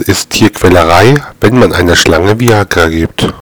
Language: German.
ist Tierquälerei, wenn man einer Schlange Viagra gibt.